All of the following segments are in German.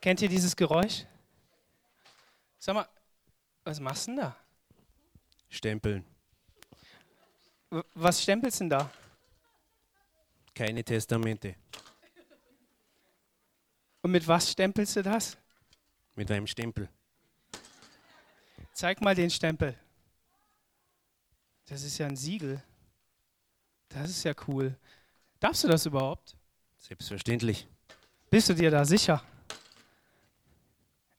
Kennt ihr dieses Geräusch? Sag mal, was machst du denn da? Stempeln. Was stempelst du denn da? Keine Testamente. Und mit was stempelst du das? Mit einem Stempel. Zeig mal den Stempel. Das ist ja ein Siegel. Das ist ja cool. Darfst du das überhaupt? Selbstverständlich. Bist du dir da sicher?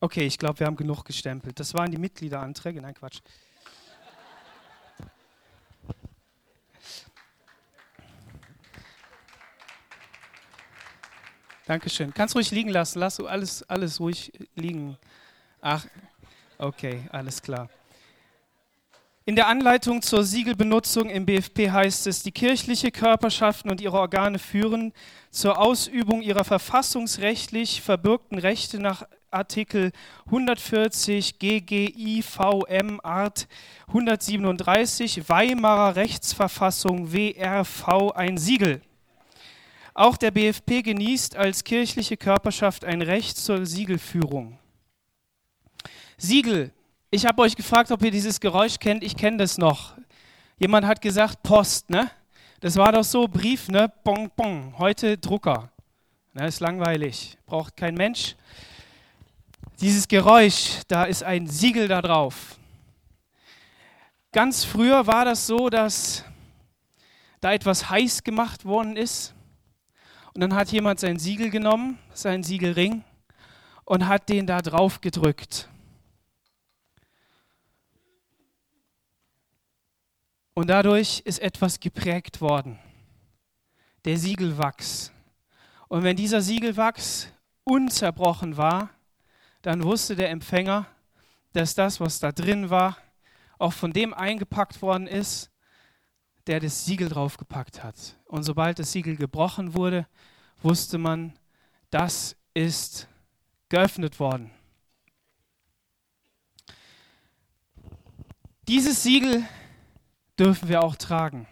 Okay, ich glaube, wir haben genug gestempelt. Das waren die Mitgliederanträge. Nein, Quatsch. Dankeschön. Kannst ruhig liegen lassen. Lass du alles, alles ruhig liegen. Ach, okay, alles klar. In der Anleitung zur Siegelbenutzung im BFP heißt es, die kirchliche Körperschaften und ihre Organe führen zur Ausübung ihrer verfassungsrechtlich verbürgten Rechte nach Artikel 140 GGIVM Art 137 Weimarer Rechtsverfassung WRV ein Siegel. Auch der BFP genießt als kirchliche Körperschaft ein Recht zur Siegelführung. Siegel. Ich habe euch gefragt, ob ihr dieses Geräusch kennt. Ich kenne das noch. Jemand hat gesagt Post, ne? Das war doch so Brief, ne? Bong, bong. Heute Drucker. Ne, ist langweilig. Braucht kein Mensch. Dieses Geräusch, da ist ein Siegel da drauf. Ganz früher war das so, dass da etwas heiß gemacht worden ist. Und dann hat jemand sein Siegel genommen, seinen Siegelring, und hat den da drauf gedrückt. Und dadurch ist etwas geprägt worden. Der Siegelwachs. Und wenn dieser Siegelwachs unzerbrochen war, dann wusste der Empfänger, dass das, was da drin war, auch von dem eingepackt worden ist, der das Siegel draufgepackt hat. Und sobald das Siegel gebrochen wurde, wusste man, das ist geöffnet worden. Dieses Siegel dürfen wir auch tragen.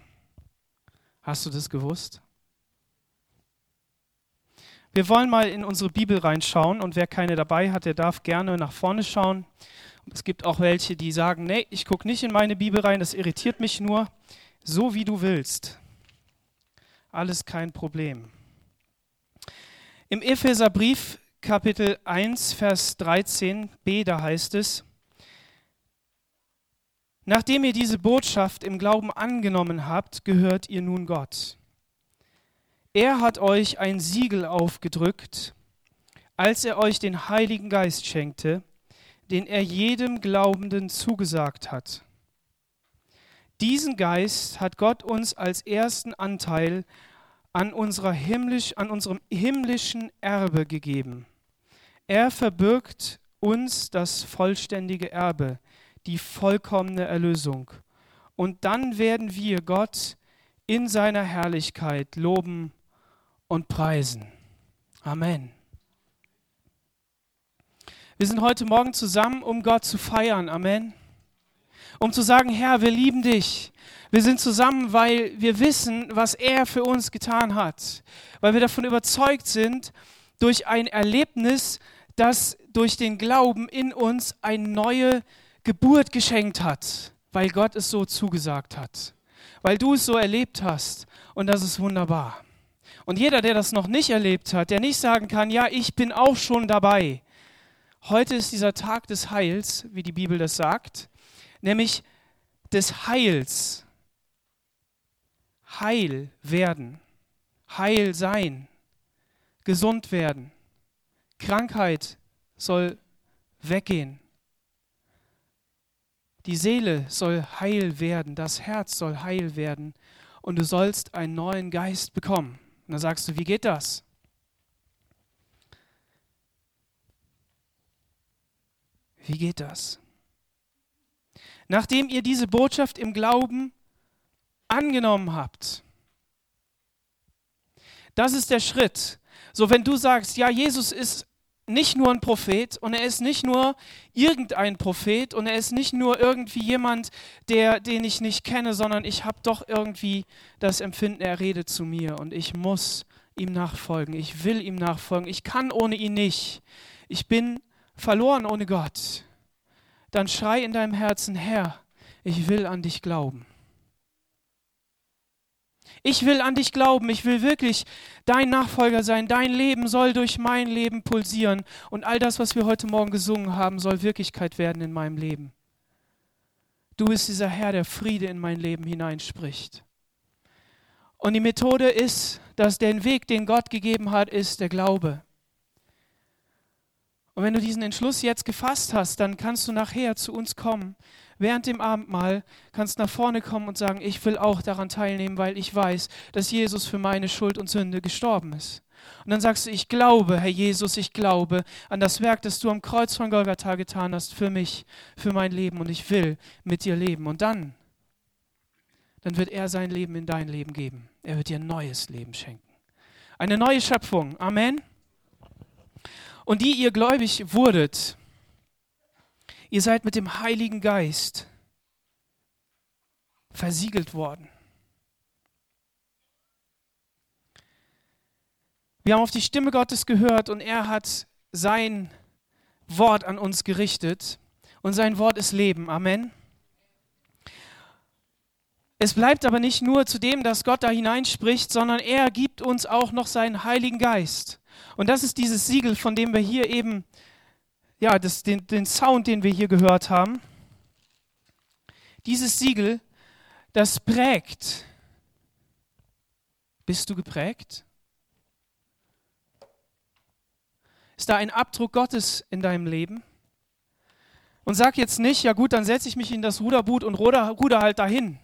Hast du das gewusst? Wir wollen mal in unsere Bibel reinschauen und wer keine dabei hat, der darf gerne nach vorne schauen. Es gibt auch welche, die sagen, nee, ich gucke nicht in meine Bibel rein, das irritiert mich nur. So wie du willst. Alles kein Problem. Im Epheserbrief Kapitel 1, Vers 13b, da heißt es, Nachdem ihr diese Botschaft im Glauben angenommen habt, gehört ihr nun Gott. Er hat euch ein Siegel aufgedrückt, als er euch den Heiligen Geist schenkte, den er jedem Glaubenden zugesagt hat. Diesen Geist hat Gott uns als ersten Anteil an, unserer himmlisch, an unserem himmlischen Erbe gegeben. Er verbirgt uns das vollständige Erbe, die vollkommene Erlösung. Und dann werden wir Gott in seiner Herrlichkeit loben und preisen. Amen. Wir sind heute Morgen zusammen, um Gott zu feiern. Amen. Um zu sagen, Herr, wir lieben dich. Wir sind zusammen, weil wir wissen, was er für uns getan hat. Weil wir davon überzeugt sind, durch ein Erlebnis, das durch den Glauben in uns eine neue Geburt geschenkt hat, weil Gott es so zugesagt hat. Weil du es so erlebt hast. Und das ist wunderbar. Und jeder, der das noch nicht erlebt hat, der nicht sagen kann, ja, ich bin auch schon dabei. Heute ist dieser Tag des Heils, wie die Bibel das sagt, nämlich des Heils. Heil werden, heil sein, gesund werden. Krankheit soll weggehen. Die Seele soll heil werden, das Herz soll heil werden und du sollst einen neuen Geist bekommen. Und dann sagst du, wie geht das? Wie geht das? Nachdem ihr diese Botschaft im Glauben angenommen habt. Das ist der Schritt. So, wenn du sagst, ja, Jesus ist nicht nur ein Prophet und er ist nicht nur irgendein Prophet und er ist nicht nur irgendwie jemand, der, den ich nicht kenne, sondern ich habe doch irgendwie das Empfinden, er redet zu mir und ich muss ihm nachfolgen, ich will ihm nachfolgen, ich kann ohne ihn nicht. ich bin verloren ohne Gott, dann schrei in deinem Herzen, Herr, ich will an dich glauben. Ich will an dich glauben, ich will wirklich dein Nachfolger sein, dein Leben soll durch mein Leben pulsieren und all das, was wir heute Morgen gesungen haben, soll Wirklichkeit werden in meinem Leben. Du bist dieser Herr, der Friede in mein Leben hineinspricht. Und die Methode ist, dass der Weg, den Gott gegeben hat, ist der Glaube. Und wenn du diesen Entschluss jetzt gefasst hast, dann kannst du nachher zu uns kommen. Während dem Abendmahl kannst nach vorne kommen und sagen, ich will auch daran teilnehmen, weil ich weiß, dass Jesus für meine Schuld und Sünde gestorben ist. Und dann sagst du, ich glaube, Herr Jesus, ich glaube an das Werk, das du am Kreuz von Golgatha getan hast für mich, für mein Leben und ich will mit dir leben. Und dann, dann wird er sein Leben in dein Leben geben. Er wird dir ein neues Leben schenken. Eine neue Schöpfung. Amen. Und die ihr gläubig wurdet, ihr seid mit dem Heiligen Geist versiegelt worden. Wir haben auf die Stimme Gottes gehört und er hat sein Wort an uns gerichtet und sein Wort ist Leben. Amen. Es bleibt aber nicht nur zu dem, dass Gott da hineinspricht, sondern er gibt uns auch noch seinen Heiligen Geist. Und das ist dieses Siegel, von dem wir hier eben, ja, das, den, den Sound, den wir hier gehört haben. Dieses Siegel, das prägt. Bist du geprägt? Ist da ein Abdruck Gottes in deinem Leben? Und sag jetzt nicht, ja gut, dann setze ich mich in das Ruderboot und ruder, ruder halt dahin.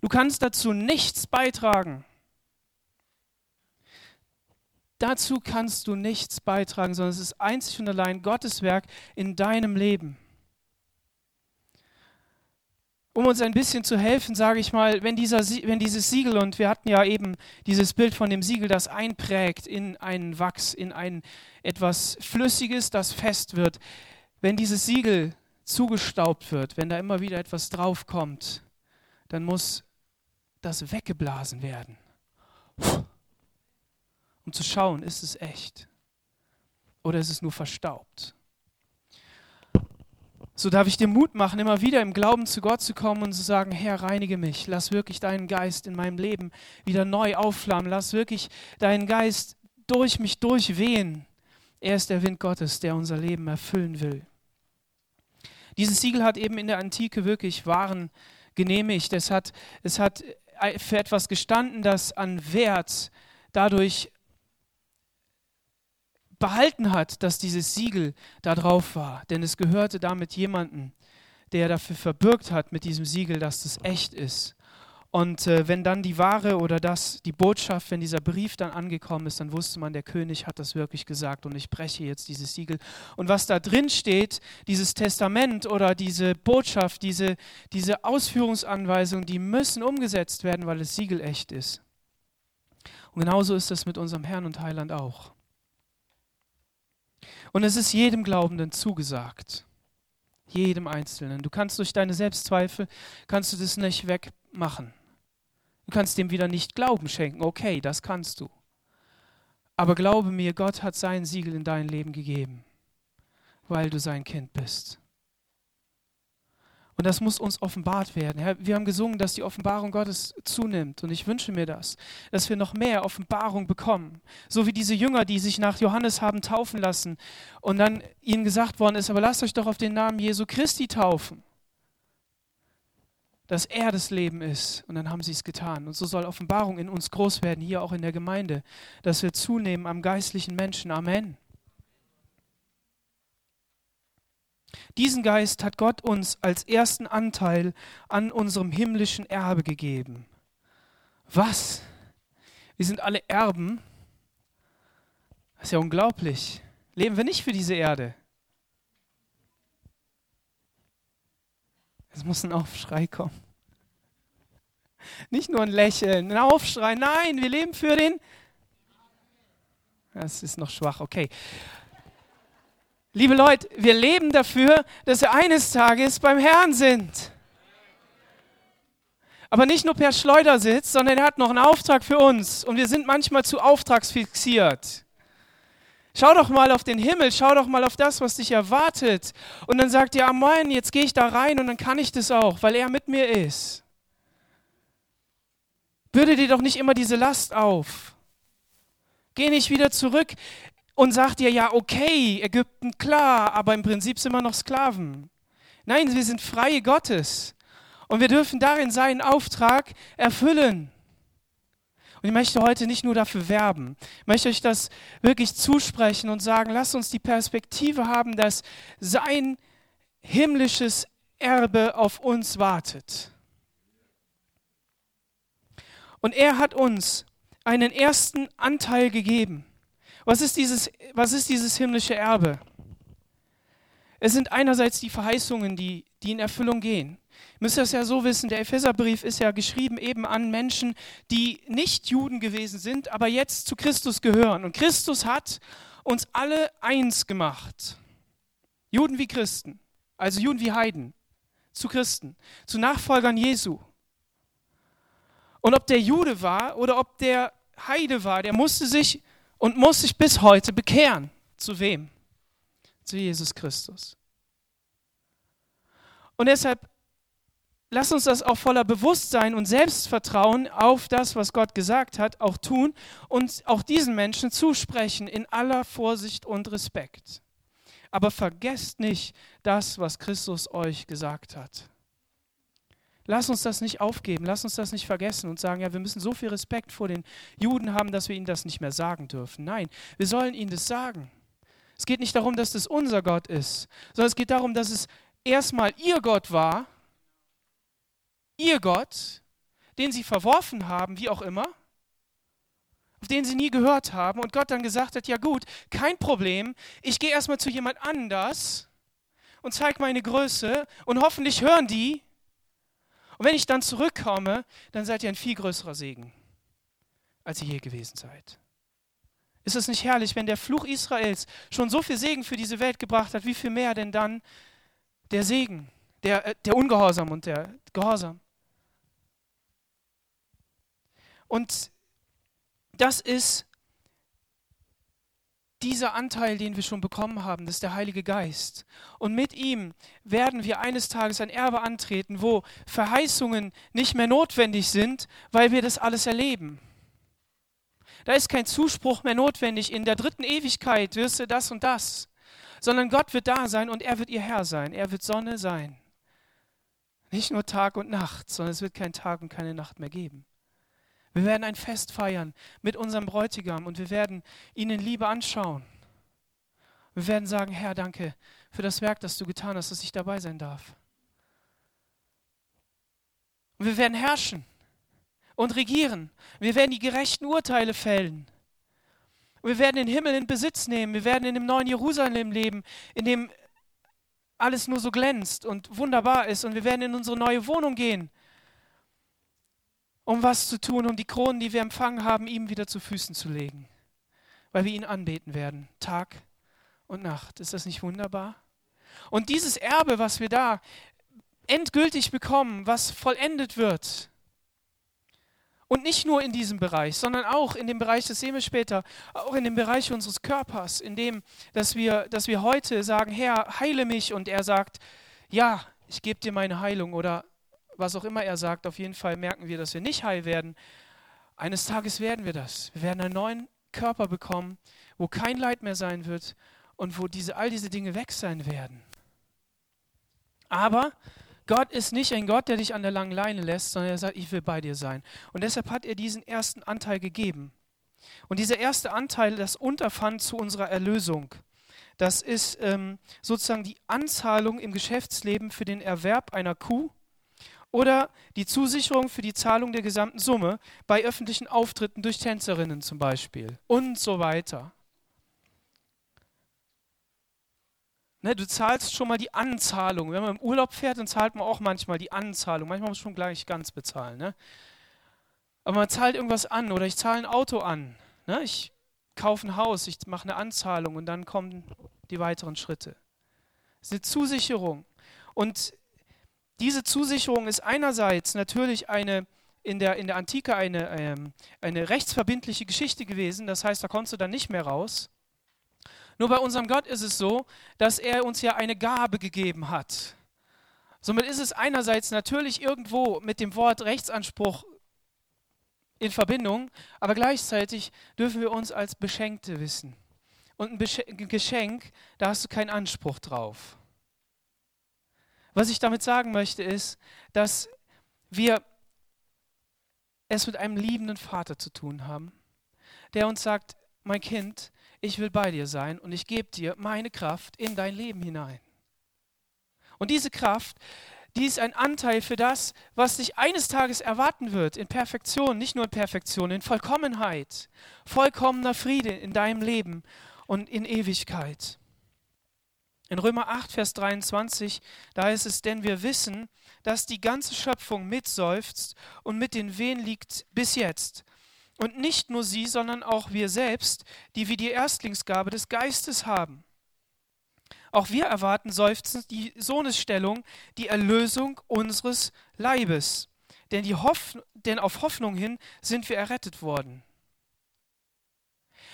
Du kannst dazu nichts beitragen. Dazu kannst du nichts beitragen, sondern es ist einzig und allein Gottes Werk in deinem Leben. Um uns ein bisschen zu helfen, sage ich mal, wenn, dieser, wenn dieses Siegel, und wir hatten ja eben dieses Bild von dem Siegel, das einprägt in einen Wachs, in ein etwas Flüssiges, das fest wird, wenn dieses Siegel zugestaubt wird, wenn da immer wieder etwas draufkommt, dann muss das weggeblasen werden um zu schauen, ist es echt oder ist es nur verstaubt. So darf ich dir Mut machen, immer wieder im Glauben zu Gott zu kommen und zu sagen, Herr, reinige mich, lass wirklich deinen Geist in meinem Leben wieder neu aufflammen, lass wirklich deinen Geist durch mich durchwehen. Er ist der Wind Gottes, der unser Leben erfüllen will. Dieses Siegel hat eben in der Antike wirklich Waren genehmigt. Es hat, es hat für etwas gestanden, das an Wert dadurch behalten hat, dass dieses Siegel da drauf war. Denn es gehörte damit jemanden, der dafür verbürgt hat mit diesem Siegel, dass das echt ist. Und äh, wenn dann die Ware oder das, die Botschaft, wenn dieser Brief dann angekommen ist, dann wusste man, der König hat das wirklich gesagt und ich breche jetzt dieses Siegel. Und was da drin steht, dieses Testament oder diese Botschaft, diese, diese Ausführungsanweisungen, die müssen umgesetzt werden, weil das Siegel echt ist. Und genauso ist das mit unserem Herrn und Heiland auch. Und es ist jedem Glaubenden zugesagt. Jedem Einzelnen. Du kannst durch deine Selbstzweifel, kannst du das nicht wegmachen. Du kannst dem wieder nicht Glauben schenken. Okay, das kannst du. Aber glaube mir, Gott hat sein Siegel in dein Leben gegeben, weil du sein Kind bist. Und das muss uns offenbart werden. Wir haben gesungen, dass die Offenbarung Gottes zunimmt. Und ich wünsche mir das, dass wir noch mehr Offenbarung bekommen. So wie diese Jünger, die sich nach Johannes haben taufen lassen und dann ihnen gesagt worden ist, aber lasst euch doch auf den Namen Jesu Christi taufen. Dass er das Leben ist. Und dann haben sie es getan. Und so soll Offenbarung in uns groß werden, hier auch in der Gemeinde, dass wir zunehmen am geistlichen Menschen. Amen. Diesen Geist hat Gott uns als ersten Anteil an unserem himmlischen Erbe gegeben. Was? Wir sind alle Erben. Das ist ja unglaublich. Leben wir nicht für diese Erde? Es muss ein Aufschrei kommen. Nicht nur ein Lächeln, ein Aufschrei. Nein, wir leben für den. Das ist noch schwach, okay. Liebe Leute, wir leben dafür, dass wir eines Tages beim Herrn sind. Aber nicht nur per Schleudersitz, sondern er hat noch einen Auftrag für uns. Und wir sind manchmal zu auftragsfixiert. Schau doch mal auf den Himmel, schau doch mal auf das, was dich erwartet. Und dann sagt er, Amen, jetzt gehe ich da rein und dann kann ich das auch, weil er mit mir ist. Bürde dir doch nicht immer diese Last auf. Geh nicht wieder zurück und sag dir, ja, okay, Ägypten, klar, aber im Prinzip sind wir noch Sklaven. Nein, wir sind freie Gottes. Und wir dürfen darin seinen Auftrag erfüllen. Und ich möchte heute nicht nur dafür werben, ich möchte euch das wirklich zusprechen und sagen, lasst uns die Perspektive haben, dass sein himmlisches Erbe auf uns wartet. Und er hat uns einen ersten Anteil gegeben. Was ist dieses, was ist dieses himmlische Erbe? Es sind einerseits die Verheißungen, die, die in Erfüllung gehen. Ihr müsst das ja so wissen, der Epheserbrief ist ja geschrieben eben an Menschen, die nicht Juden gewesen sind, aber jetzt zu Christus gehören. Und Christus hat uns alle eins gemacht. Juden wie Christen, also Juden wie Heiden, zu Christen, zu Nachfolgern Jesu. Und ob der Jude war oder ob der Heide war, der musste sich und muss sich bis heute bekehren. Zu wem? Zu Jesus Christus. Und deshalb lass uns das auch voller Bewusstsein und Selbstvertrauen auf das, was Gott gesagt hat, auch tun und auch diesen Menschen zusprechen in aller Vorsicht und Respekt. Aber vergesst nicht das, was Christus euch gesagt hat. Lass uns das nicht aufgeben, lass uns das nicht vergessen und sagen, ja, wir müssen so viel Respekt vor den Juden haben, dass wir ihnen das nicht mehr sagen dürfen. Nein, wir sollen ihnen das sagen. Es geht nicht darum, dass das unser Gott ist, sondern es geht darum, dass es erstmal ihr Gott war, ihr Gott, den sie verworfen haben, wie auch immer, auf den sie nie gehört haben und Gott dann gesagt hat, ja gut, kein Problem, ich gehe erstmal zu jemand anders und zeige meine Größe und hoffentlich hören die und wenn ich dann zurückkomme, dann seid ihr ein viel größerer Segen, als ihr je gewesen seid. Ist es nicht herrlich, wenn der Fluch Israels schon so viel Segen für diese Welt gebracht hat, wie viel mehr denn dann der Segen, der, äh, der Ungehorsam und der Gehorsam? Und das ist dieser Anteil, den wir schon bekommen haben, das ist der Heilige Geist. Und mit ihm werden wir eines Tages ein Erbe antreten, wo Verheißungen nicht mehr notwendig sind, weil wir das alles erleben. Da ist kein Zuspruch mehr notwendig, in der dritten Ewigkeit wirst du das und das, sondern Gott wird da sein und er wird ihr Herr sein, er wird Sonne sein. Nicht nur Tag und Nacht, sondern es wird kein Tag und keine Nacht mehr geben. Wir werden ein Fest feiern mit unserem Bräutigam und wir werden ihn in Liebe anschauen. Wir werden sagen, Herr, danke für das Werk, das du getan hast, dass ich dabei sein darf. Und wir werden herrschen und regieren. Wir werden die gerechten Urteile fällen. Wir werden den Himmel in Besitz nehmen. Wir werden in dem neuen Jerusalem leben, in dem alles nur so glänzt und wunderbar ist. Und wir werden in unsere neue Wohnung gehen um was zu tun, um die Kronen, die wir empfangen haben, ihm wieder zu Füßen zu legen, weil wir ihn anbeten werden, Tag und Nacht. Ist das nicht wunderbar? Und dieses Erbe, was wir da endgültig bekommen, was vollendet wird, und nicht nur in diesem Bereich, sondern auch in dem Bereich, das sehen wir später, auch in dem Bereich unseres Körpers, in dem, dass wir, dass wir heute sagen, Herr, heile mich. Und er sagt, ja, ich gebe dir meine Heilung oder was auch immer er sagt, auf jeden Fall merken wir, dass wir nicht heil werden. Eines Tages werden wir das. Wir werden einen neuen Körper bekommen, wo kein Leid mehr sein wird und wo diese, all diese Dinge weg sein werden. Aber Gott ist nicht ein Gott, der dich an der langen Leine lässt, sondern er sagt, ich will bei dir sein. Und deshalb hat er diesen ersten Anteil gegeben. Und dieser erste Anteil, das Unterpfand zu unserer Erlösung, das ist ähm, sozusagen die Anzahlung im Geschäftsleben für den Erwerb einer Kuh oder die Zusicherung für die Zahlung der gesamten Summe bei öffentlichen Auftritten durch Tänzerinnen zum Beispiel und so weiter. Ne, du zahlst schon mal die Anzahlung. Wenn man im Urlaub fährt, dann zahlt man auch manchmal die Anzahlung. Manchmal muss man schon gleich ganz bezahlen. Ne? Aber man zahlt irgendwas an oder ich zahle ein Auto an. Ne? Ich kaufe ein Haus, ich mache eine Anzahlung und dann kommen die weiteren Schritte. Das ist eine Zusicherung. Und diese Zusicherung ist einerseits natürlich eine in der, in der Antike eine, ähm, eine rechtsverbindliche Geschichte gewesen, das heißt, da kommst du dann nicht mehr raus. Nur bei unserem Gott ist es so, dass er uns ja eine Gabe gegeben hat. Somit ist es einerseits natürlich irgendwo mit dem Wort Rechtsanspruch in Verbindung, aber gleichzeitig dürfen wir uns als Beschenkte wissen. Und ein Geschenk, da hast du keinen Anspruch drauf. Was ich damit sagen möchte, ist, dass wir es mit einem liebenden Vater zu tun haben, der uns sagt, mein Kind, ich will bei dir sein und ich gebe dir meine Kraft in dein Leben hinein. Und diese Kraft, die ist ein Anteil für das, was dich eines Tages erwarten wird, in Perfektion, nicht nur in Perfektion, in Vollkommenheit, vollkommener Friede in deinem Leben und in Ewigkeit. In Römer 8, Vers 23, da ist es, denn wir wissen, dass die ganze Schöpfung mitseufzt und mit den Wehen liegt bis jetzt. Und nicht nur sie, sondern auch wir selbst, die wir die Erstlingsgabe des Geistes haben. Auch wir erwarten seufzend die Sohnesstellung, die Erlösung unseres Leibes. Denn, die Hoff denn auf Hoffnung hin sind wir errettet worden.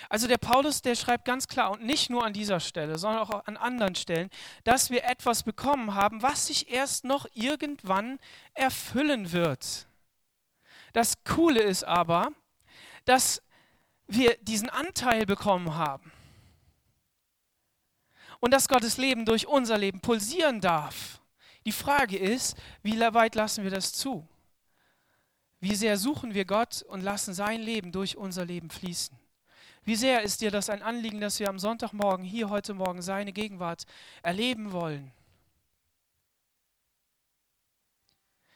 Also der Paulus, der schreibt ganz klar und nicht nur an dieser Stelle, sondern auch an anderen Stellen, dass wir etwas bekommen haben, was sich erst noch irgendwann erfüllen wird. Das Coole ist aber, dass wir diesen Anteil bekommen haben und dass Gottes Leben durch unser Leben pulsieren darf. Die Frage ist, wie weit lassen wir das zu? Wie sehr suchen wir Gott und lassen sein Leben durch unser Leben fließen? Wie sehr ist dir das ein Anliegen, dass wir am Sonntagmorgen hier heute Morgen seine Gegenwart erleben wollen?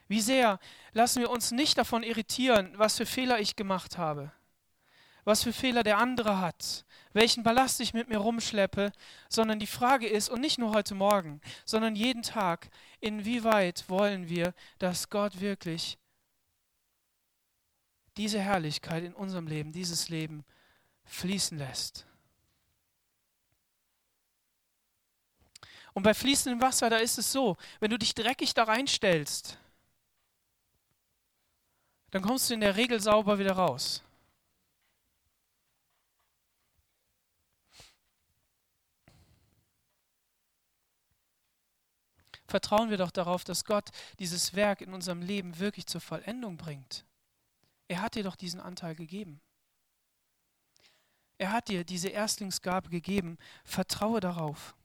Wie sehr lassen wir uns nicht davon irritieren, was für Fehler ich gemacht habe, was für Fehler der andere hat, welchen Ballast ich mit mir rumschleppe, sondern die Frage ist, und nicht nur heute Morgen, sondern jeden Tag, inwieweit wollen wir, dass Gott wirklich diese Herrlichkeit in unserem Leben, dieses Leben fließen lässt. Und bei fließendem Wasser, da ist es so, wenn du dich dreckig da reinstellst, dann kommst du in der Regel sauber wieder raus. Vertrauen wir doch darauf, dass Gott dieses Werk in unserem Leben wirklich zur Vollendung bringt. Er hat dir doch diesen Anteil gegeben. Er hat dir diese Erstlingsgabe gegeben. Vertraue darauf.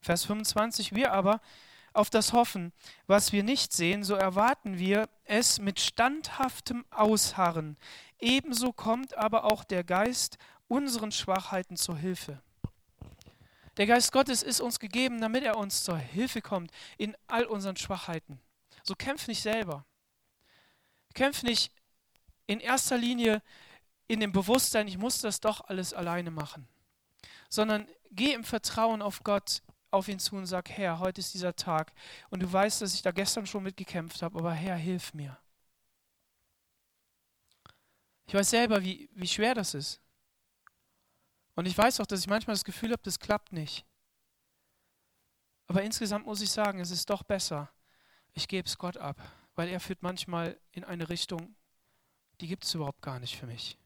Vers 25. Wir aber auf das hoffen, was wir nicht sehen, so erwarten wir es mit standhaftem Ausharren. Ebenso kommt aber auch der Geist unseren Schwachheiten zur Hilfe. Der Geist Gottes ist uns gegeben, damit er uns zur Hilfe kommt in all unseren Schwachheiten. So kämpf nicht selber. Kämpf nicht in erster Linie in dem Bewusstsein, ich muss das doch alles alleine machen, sondern geh im Vertrauen auf Gott auf ihn zu und sag, Herr, heute ist dieser Tag und du weißt, dass ich da gestern schon mitgekämpft habe, aber Herr, hilf mir. Ich weiß selber, wie, wie schwer das ist. Und ich weiß auch, dass ich manchmal das Gefühl habe, das klappt nicht. Aber insgesamt muss ich sagen, es ist doch besser. Ich gebe es Gott ab, weil er führt manchmal in eine Richtung, die gibt es überhaupt gar nicht für mich.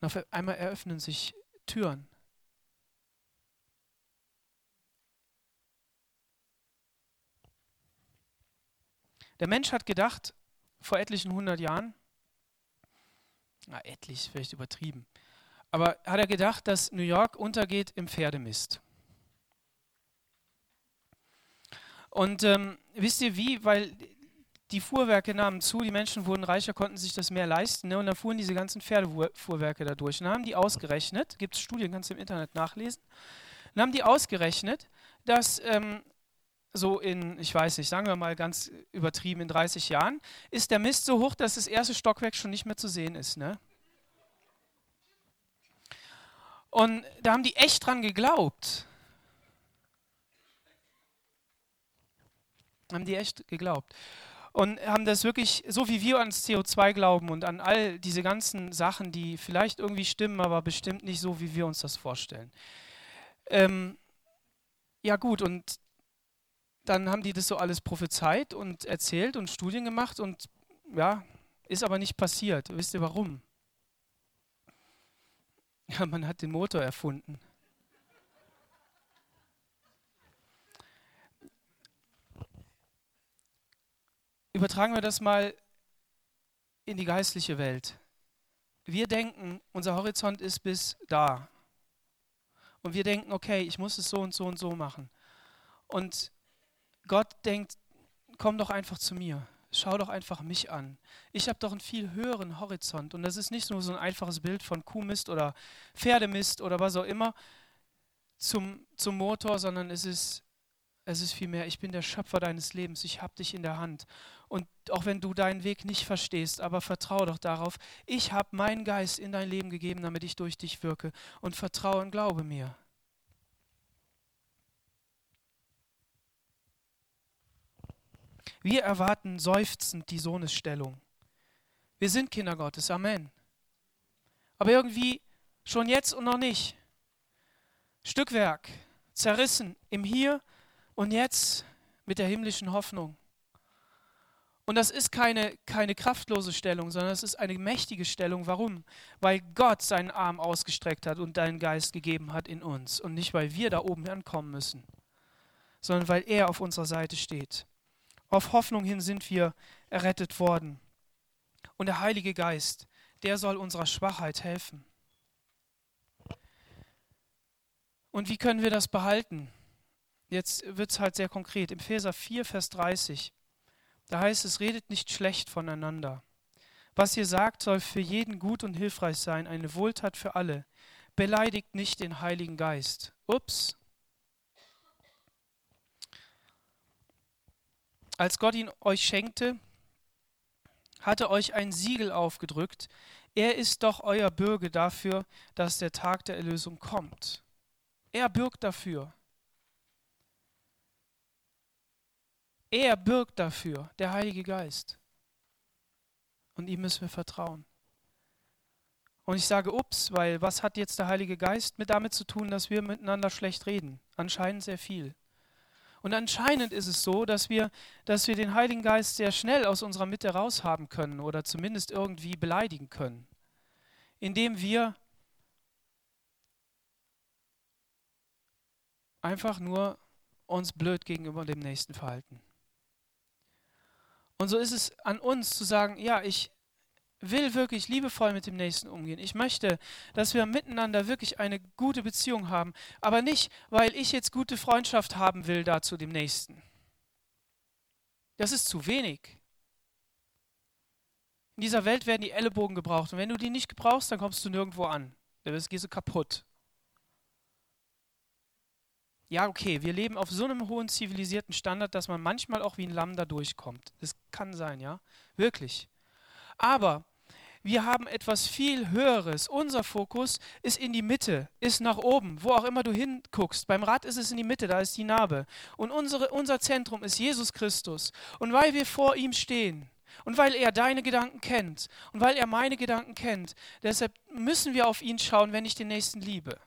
Und auf einmal eröffnen sich Türen. Der Mensch hat gedacht, vor etlichen hundert Jahren, na, etlich, vielleicht übertrieben, aber hat er gedacht, dass New York untergeht im Pferdemist. Und ähm, wisst ihr wie? Weil die Fuhrwerke nahmen zu, die Menschen wurden reicher, konnten sich das mehr leisten. Ne? Und dann fuhren diese ganzen Pferdefuhrwerke da durch. Und dann haben die ausgerechnet, gibt es Studien, kannst du im Internet nachlesen, dann haben die ausgerechnet, dass ähm, so in, ich weiß nicht, sagen wir mal ganz übertrieben, in 30 Jahren, ist der Mist so hoch, dass das erste Stockwerk schon nicht mehr zu sehen ist. Ne? Und da haben die echt dran geglaubt. Haben die echt geglaubt und haben das wirklich, so wie wir ans CO2 glauben und an all diese ganzen Sachen, die vielleicht irgendwie stimmen, aber bestimmt nicht so, wie wir uns das vorstellen. Ähm, ja gut, und dann haben die das so alles prophezeit und erzählt und Studien gemacht und ja, ist aber nicht passiert. Wisst ihr warum? Ja, man hat den Motor erfunden. Übertragen wir das mal in die geistliche Welt. Wir denken, unser Horizont ist bis da. Und wir denken, okay, ich muss es so und so und so machen. Und Gott denkt, komm doch einfach zu mir. Schau doch einfach mich an. Ich habe doch einen viel höheren Horizont. Und das ist nicht nur so ein einfaches Bild von Kuhmist oder Pferdemist oder was auch immer zum, zum Motor, sondern es ist, es ist vielmehr, ich bin der Schöpfer deines Lebens. Ich habe dich in der Hand. Und auch wenn du deinen Weg nicht verstehst, aber vertraue doch darauf, ich habe meinen Geist in dein Leben gegeben, damit ich durch dich wirke. Und vertraue und glaube mir. Wir erwarten seufzend die Sohnesstellung. Wir sind Kinder Gottes, Amen. Aber irgendwie schon jetzt und noch nicht. Stückwerk, zerrissen im Hier und Jetzt mit der himmlischen Hoffnung. Und das ist keine, keine kraftlose Stellung, sondern es ist eine mächtige Stellung. Warum? Weil Gott seinen Arm ausgestreckt hat und deinen Geist gegeben hat in uns. Und nicht, weil wir da oben ankommen müssen, sondern weil er auf unserer Seite steht. Auf Hoffnung hin sind wir errettet worden. Und der Heilige Geist, der soll unserer Schwachheit helfen. Und wie können wir das behalten? Jetzt wird es halt sehr konkret. Im Epheser 4, Vers 30, da heißt es, redet nicht schlecht voneinander. Was ihr sagt, soll für jeden gut und hilfreich sein, eine Wohltat für alle. Beleidigt nicht den Heiligen Geist. Ups, Als Gott ihn euch schenkte, hatte euch ein Siegel aufgedrückt. Er ist doch euer Bürger dafür, dass der Tag der Erlösung kommt. Er bürgt dafür. Er bürgt dafür, der Heilige Geist. Und ihm müssen wir vertrauen. Und ich sage, ups, weil was hat jetzt der Heilige Geist mit damit zu tun, dass wir miteinander schlecht reden? Anscheinend sehr viel. Und anscheinend ist es so, dass wir, dass wir den Heiligen Geist sehr schnell aus unserer Mitte raushaben können oder zumindest irgendwie beleidigen können, indem wir einfach nur uns blöd gegenüber dem Nächsten verhalten. Und so ist es an uns zu sagen, ja, ich, will wirklich liebevoll mit dem Nächsten umgehen. Ich möchte, dass wir miteinander wirklich eine gute Beziehung haben, aber nicht, weil ich jetzt gute Freundschaft haben will da zu dem Nächsten. Das ist zu wenig. In dieser Welt werden die Ellenbogen gebraucht und wenn du die nicht gebrauchst, dann kommst du nirgendwo an. Dann gehst du kaputt. Ja, okay, wir leben auf so einem hohen zivilisierten Standard, dass man manchmal auch wie ein Lamm da durchkommt. Das kann sein, ja? Wirklich. Aber wir haben etwas viel Höheres. Unser Fokus ist in die Mitte, ist nach oben, wo auch immer du hinguckst. Beim Rad ist es in die Mitte, da ist die Narbe. Und unsere, unser Zentrum ist Jesus Christus. Und weil wir vor ihm stehen und weil er deine Gedanken kennt und weil er meine Gedanken kennt, deshalb müssen wir auf ihn schauen, wenn ich den Nächsten liebe.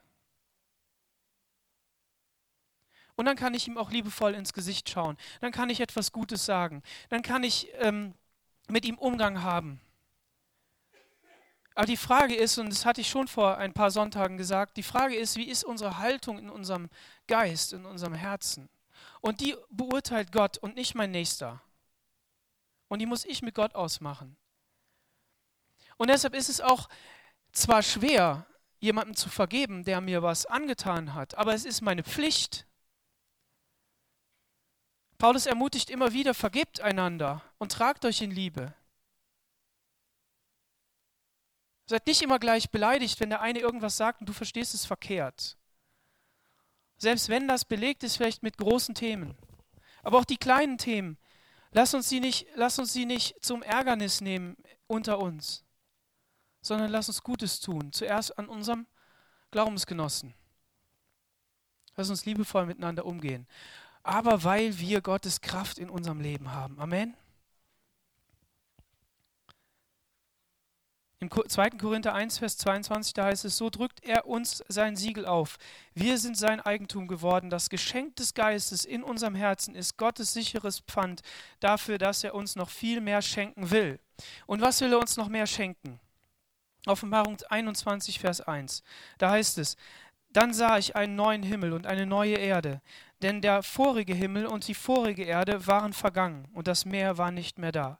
Und dann kann ich ihm auch liebevoll ins Gesicht schauen. Dann kann ich etwas Gutes sagen. Dann kann ich ähm, mit ihm Umgang haben. Aber die Frage ist, und das hatte ich schon vor ein paar Sonntagen gesagt, die Frage ist, wie ist unsere Haltung in unserem Geist, in unserem Herzen? Und die beurteilt Gott und nicht mein Nächster. Und die muss ich mit Gott ausmachen. Und deshalb ist es auch zwar schwer, jemandem zu vergeben, der mir was angetan hat, aber es ist meine Pflicht, Paulus ermutigt immer wieder, vergebt einander und tragt euch in Liebe. Seid nicht immer gleich beleidigt, wenn der eine irgendwas sagt und du verstehst es verkehrt. Selbst wenn das belegt ist, vielleicht mit großen Themen. Aber auch die kleinen Themen, lass uns sie nicht, lass uns sie nicht zum Ärgernis nehmen unter uns, sondern lass uns Gutes tun. Zuerst an unserem Glaubensgenossen. Lass uns liebevoll miteinander umgehen aber weil wir Gottes Kraft in unserem Leben haben. Amen. Im 2. Korinther 1, Vers 22, da heißt es, so drückt er uns sein Siegel auf. Wir sind sein Eigentum geworden. Das Geschenk des Geistes in unserem Herzen ist Gottes sicheres Pfand dafür, dass er uns noch viel mehr schenken will. Und was will er uns noch mehr schenken? Offenbarung 21, Vers 1. Da heißt es, dann sah ich einen neuen Himmel und eine neue Erde, denn der vorige Himmel und die vorige Erde waren vergangen und das Meer war nicht mehr da.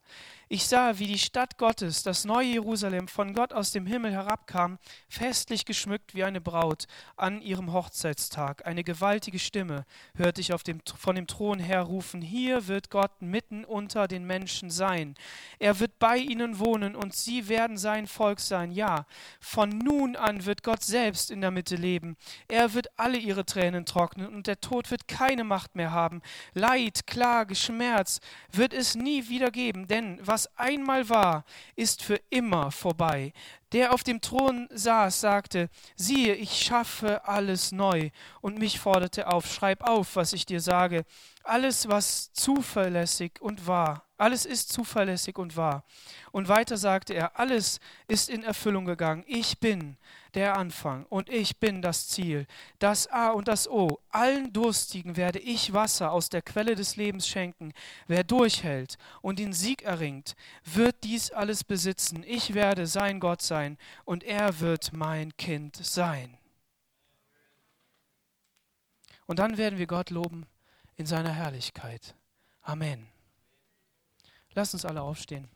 Ich sah, wie die Stadt Gottes, das neue Jerusalem, von Gott aus dem Himmel herabkam, festlich geschmückt wie eine Braut an ihrem Hochzeitstag. Eine gewaltige Stimme hörte ich dem, von dem Thron her rufen, hier wird Gott mitten unter den Menschen sein. Er wird bei ihnen wohnen und sie werden sein Volk sein. Ja, von nun an wird Gott selbst in der Mitte leben. Er wird alle ihre Tränen trocknen und der Tod wird keine Macht mehr haben. Leid, Klage, Schmerz wird es nie wieder geben, denn was was einmal war, ist für immer vorbei. Der auf dem Thron saß, sagte, siehe, ich schaffe alles neu, und mich forderte auf, schreib auf, was ich dir sage. Alles, was zuverlässig und wahr, alles ist zuverlässig und wahr. Und weiter sagte er, alles ist in Erfüllung gegangen. Ich bin der Anfang und ich bin das Ziel. Das A und das O. Allen Durstigen werde ich Wasser aus der Quelle des Lebens schenken. Wer durchhält und den Sieg erringt, wird dies alles besitzen. Ich werde sein Gott sein und er wird mein Kind sein. Und dann werden wir Gott loben in seiner Herrlichkeit. Amen. Lass uns alle aufstehen.